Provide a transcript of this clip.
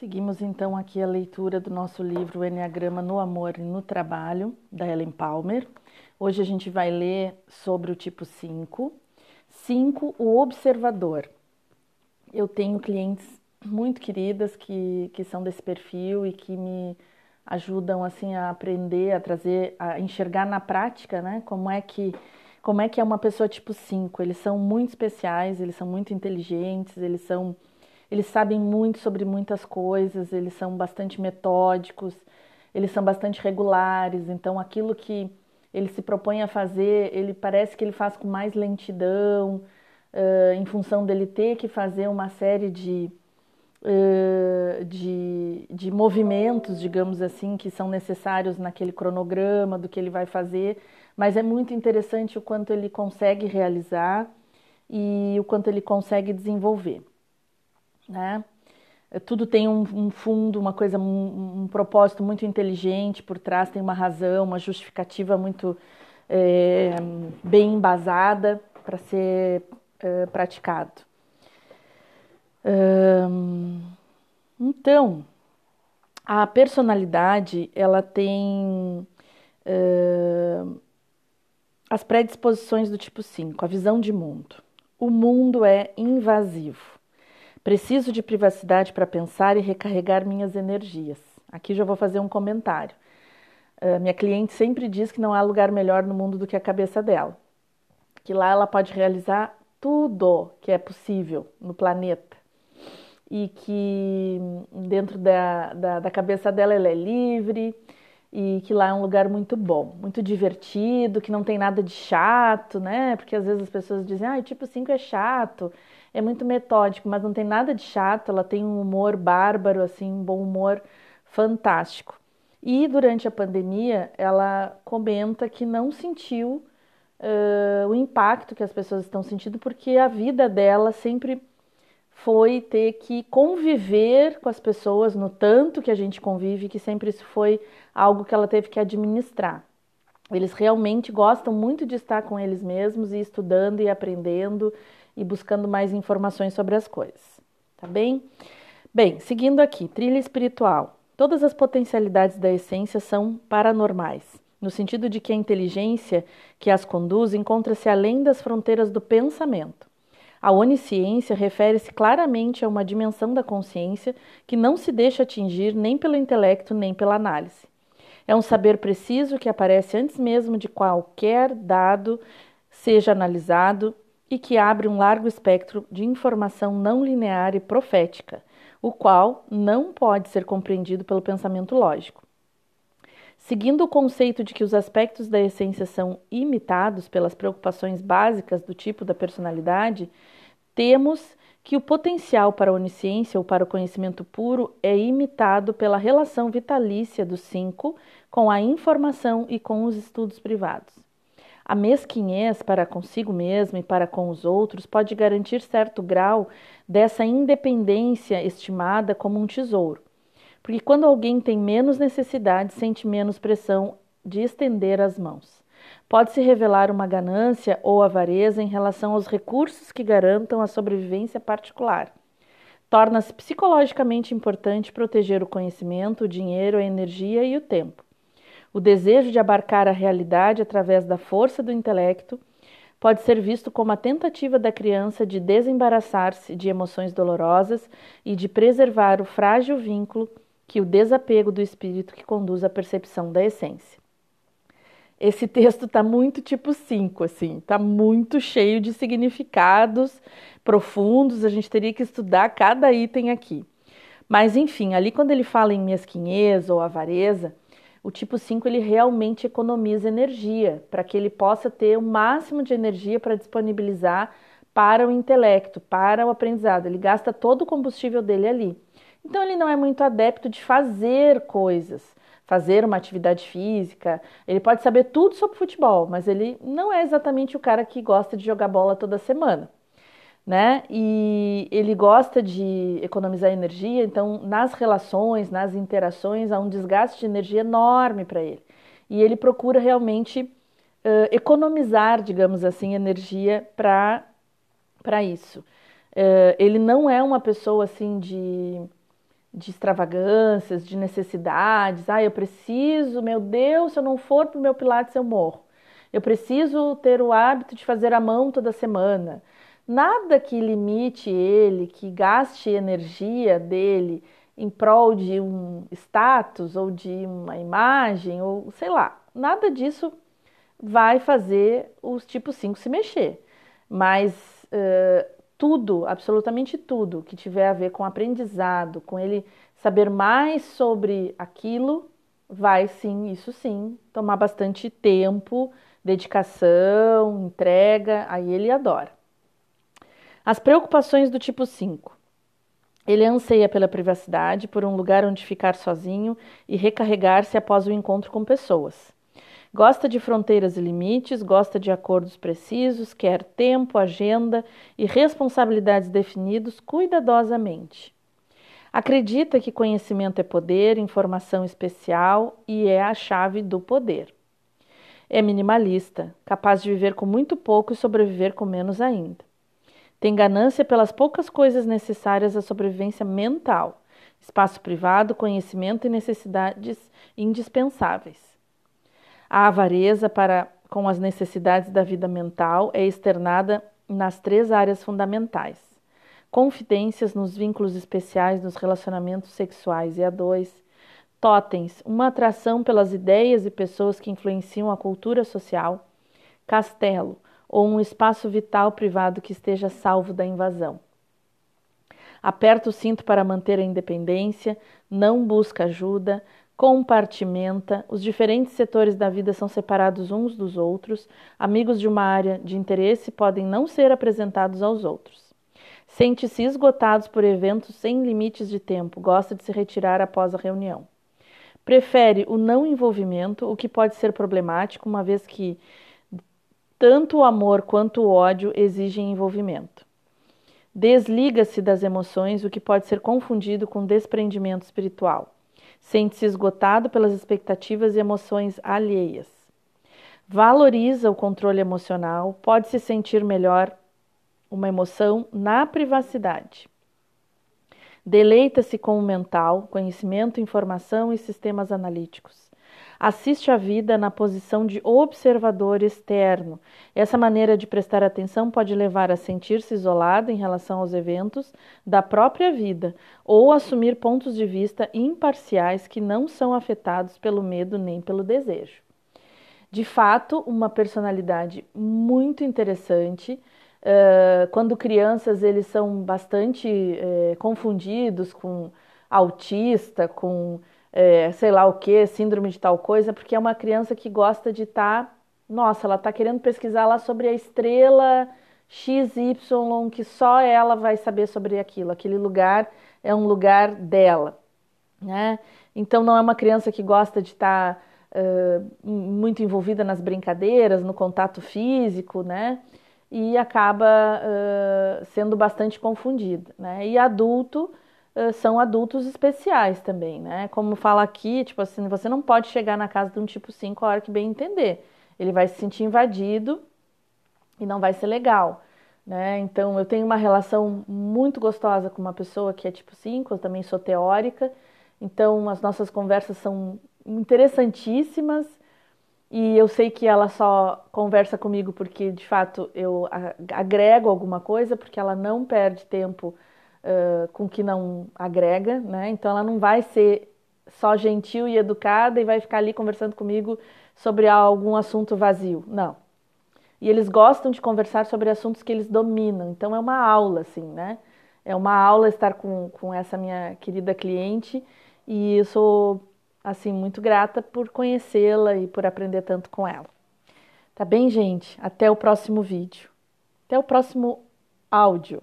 Seguimos então aqui a leitura do nosso livro Enneagrama no Amor e no Trabalho, da Ellen Palmer. Hoje a gente vai ler sobre o tipo 5. 5, o observador. Eu tenho clientes muito queridas que, que são desse perfil e que me ajudam assim a aprender, a trazer, a enxergar na prática, né? Como é que como é que é uma pessoa tipo 5. Eles são muito especiais, eles são muito inteligentes, eles são eles sabem muito sobre muitas coisas, eles são bastante metódicos, eles são bastante regulares, então aquilo que ele se propõe a fazer, ele parece que ele faz com mais lentidão, uh, em função dele ter que fazer uma série de, uh, de, de movimentos, digamos assim, que são necessários naquele cronograma do que ele vai fazer, mas é muito interessante o quanto ele consegue realizar e o quanto ele consegue desenvolver né? Tudo tem um, um fundo, uma coisa, um, um, propósito muito inteligente por trás, tem uma razão, uma justificativa muito é, bem embasada para ser é, praticado. então, a personalidade ela tem as predisposições do tipo 5, a visão de mundo. O mundo é invasivo. Preciso de privacidade para pensar e recarregar minhas energias. Aqui já vou fazer um comentário. Uh, minha cliente sempre diz que não há lugar melhor no mundo do que a cabeça dela. Que lá ela pode realizar tudo que é possível no planeta. E que dentro da, da, da cabeça dela ela é livre e que lá é um lugar muito bom, muito divertido, que não tem nada de chato, né? Porque às vezes as pessoas dizem, ah, tipo 5 é chato é muito metódico, mas não tem nada de chato, ela tem um humor bárbaro, assim, um bom humor fantástico. E durante a pandemia, ela comenta que não sentiu uh, o impacto que as pessoas estão sentindo, porque a vida dela sempre foi ter que conviver com as pessoas no tanto que a gente convive, que sempre isso foi algo que ela teve que administrar. Eles realmente gostam muito de estar com eles mesmos e estudando e aprendendo e buscando mais informações sobre as coisas. Tá bem? Bem, seguindo aqui, trilha espiritual. Todas as potencialidades da essência são paranormais, no sentido de que a inteligência que as conduz encontra-se além das fronteiras do pensamento. A onisciência refere-se claramente a uma dimensão da consciência que não se deixa atingir nem pelo intelecto nem pela análise. É um saber preciso que aparece antes mesmo de qualquer dado seja analisado e que abre um largo espectro de informação não linear e profética, o qual não pode ser compreendido pelo pensamento lógico. Seguindo o conceito de que os aspectos da essência são imitados pelas preocupações básicas do tipo da personalidade, temos que o potencial para a onisciência ou para o conhecimento puro é imitado pela relação vitalícia dos cinco com a informação e com os estudos privados. A mesquinhez para consigo mesmo e para com os outros pode garantir certo grau dessa independência estimada como um tesouro. Porque quando alguém tem menos necessidade, sente menos pressão de estender as mãos. Pode-se revelar uma ganância ou avareza em relação aos recursos que garantam a sobrevivência particular. Torna-se psicologicamente importante proteger o conhecimento, o dinheiro, a energia e o tempo. O desejo de abarcar a realidade através da força do intelecto pode ser visto como a tentativa da criança de desembaraçar-se de emoções dolorosas e de preservar o frágil vínculo que o desapego do espírito que conduz à percepção da essência. Esse texto está muito tipo 5, assim, está muito cheio de significados profundos, a gente teria que estudar cada item aqui. Mas, enfim, ali quando ele fala em mesquinhez ou avareza, o tipo 5 ele realmente economiza energia para que ele possa ter o máximo de energia para disponibilizar para o intelecto, para o aprendizado. Ele gasta todo o combustível dele ali. Então ele não é muito adepto de fazer coisas, fazer uma atividade física. Ele pode saber tudo sobre futebol, mas ele não é exatamente o cara que gosta de jogar bola toda semana né? E ele gosta de economizar energia, então nas relações, nas interações, há um desgaste de energia enorme para ele. E ele procura realmente uh, economizar, digamos assim, energia para isso. Uh, ele não é uma pessoa assim de, de extravagâncias, de necessidades. Ah, eu preciso, meu Deus, se eu não for para o meu Pilates eu morro. Eu preciso ter o hábito de fazer a mão toda semana. Nada que limite ele, que gaste energia dele em prol de um status ou de uma imagem, ou sei lá, nada disso vai fazer os tipos 5 se mexer. Mas uh, tudo, absolutamente tudo que tiver a ver com aprendizado, com ele saber mais sobre aquilo, vai sim, isso sim, tomar bastante tempo, dedicação, entrega, aí ele adora. As preocupações do tipo 5. Ele anseia pela privacidade, por um lugar onde ficar sozinho e recarregar-se após o encontro com pessoas. Gosta de fronteiras e limites, gosta de acordos precisos, quer tempo, agenda e responsabilidades definidos cuidadosamente. Acredita que conhecimento é poder, informação especial e é a chave do poder. É minimalista, capaz de viver com muito pouco e sobreviver com menos ainda. Tem ganância pelas poucas coisas necessárias à sobrevivência mental, espaço privado, conhecimento e necessidades indispensáveis. A avareza para com as necessidades da vida mental é externada nas três áreas fundamentais: confidências nos vínculos especiais nos relacionamentos sexuais e a dois, totens, uma atração pelas ideias e pessoas que influenciam a cultura social, castelo, ou um espaço vital privado que esteja salvo da invasão. Aperta o cinto para manter a independência, não busca ajuda, compartimenta, os diferentes setores da vida são separados uns dos outros, amigos de uma área de interesse podem não ser apresentados aos outros. Sente-se esgotados por eventos sem limites de tempo, gosta de se retirar após a reunião. Prefere o não envolvimento, o que pode ser problemático, uma vez que tanto o amor quanto o ódio exigem envolvimento. Desliga-se das emoções, o que pode ser confundido com desprendimento espiritual. Sente-se esgotado pelas expectativas e emoções alheias. Valoriza o controle emocional, pode se sentir melhor uma emoção na privacidade. Deleita-se com o mental, conhecimento, informação e sistemas analíticos assiste à vida na posição de observador externo. Essa maneira de prestar atenção pode levar a sentir-se isolado em relação aos eventos da própria vida ou assumir pontos de vista imparciais que não são afetados pelo medo nem pelo desejo. De fato, uma personalidade muito interessante. Uh, quando crianças, eles são bastante uh, confundidos com autista, com é, sei lá o que, síndrome de tal coisa, porque é uma criança que gosta de estar. Tá, nossa, ela está querendo pesquisar lá sobre a estrela XY, que só ela vai saber sobre aquilo. Aquele lugar é um lugar dela. Né? Então, não é uma criança que gosta de estar tá, uh, muito envolvida nas brincadeiras, no contato físico, né? E acaba uh, sendo bastante confundida. Né? E adulto são adultos especiais também, né? Como fala aqui, tipo assim, você não pode chegar na casa de um tipo 5 a hora que bem entender. Ele vai se sentir invadido e não vai ser legal, né? Então, eu tenho uma relação muito gostosa com uma pessoa que é tipo 5, eu também sou teórica. Então, as nossas conversas são interessantíssimas e eu sei que ela só conversa comigo porque, de fato, eu agrego alguma coisa, porque ela não perde tempo uh, com que não agrega, né? Então ela não vai ser só gentil e educada e vai ficar ali conversando comigo sobre algum assunto vazio. Não. E eles gostam de conversar sobre assuntos que eles dominam. Então é uma aula, assim, né? É uma aula estar com, com essa minha querida cliente e eu sou, assim, muito grata por conhecê-la e por aprender tanto com ela. Tá bem, gente? Até o próximo vídeo. Até o próximo áudio.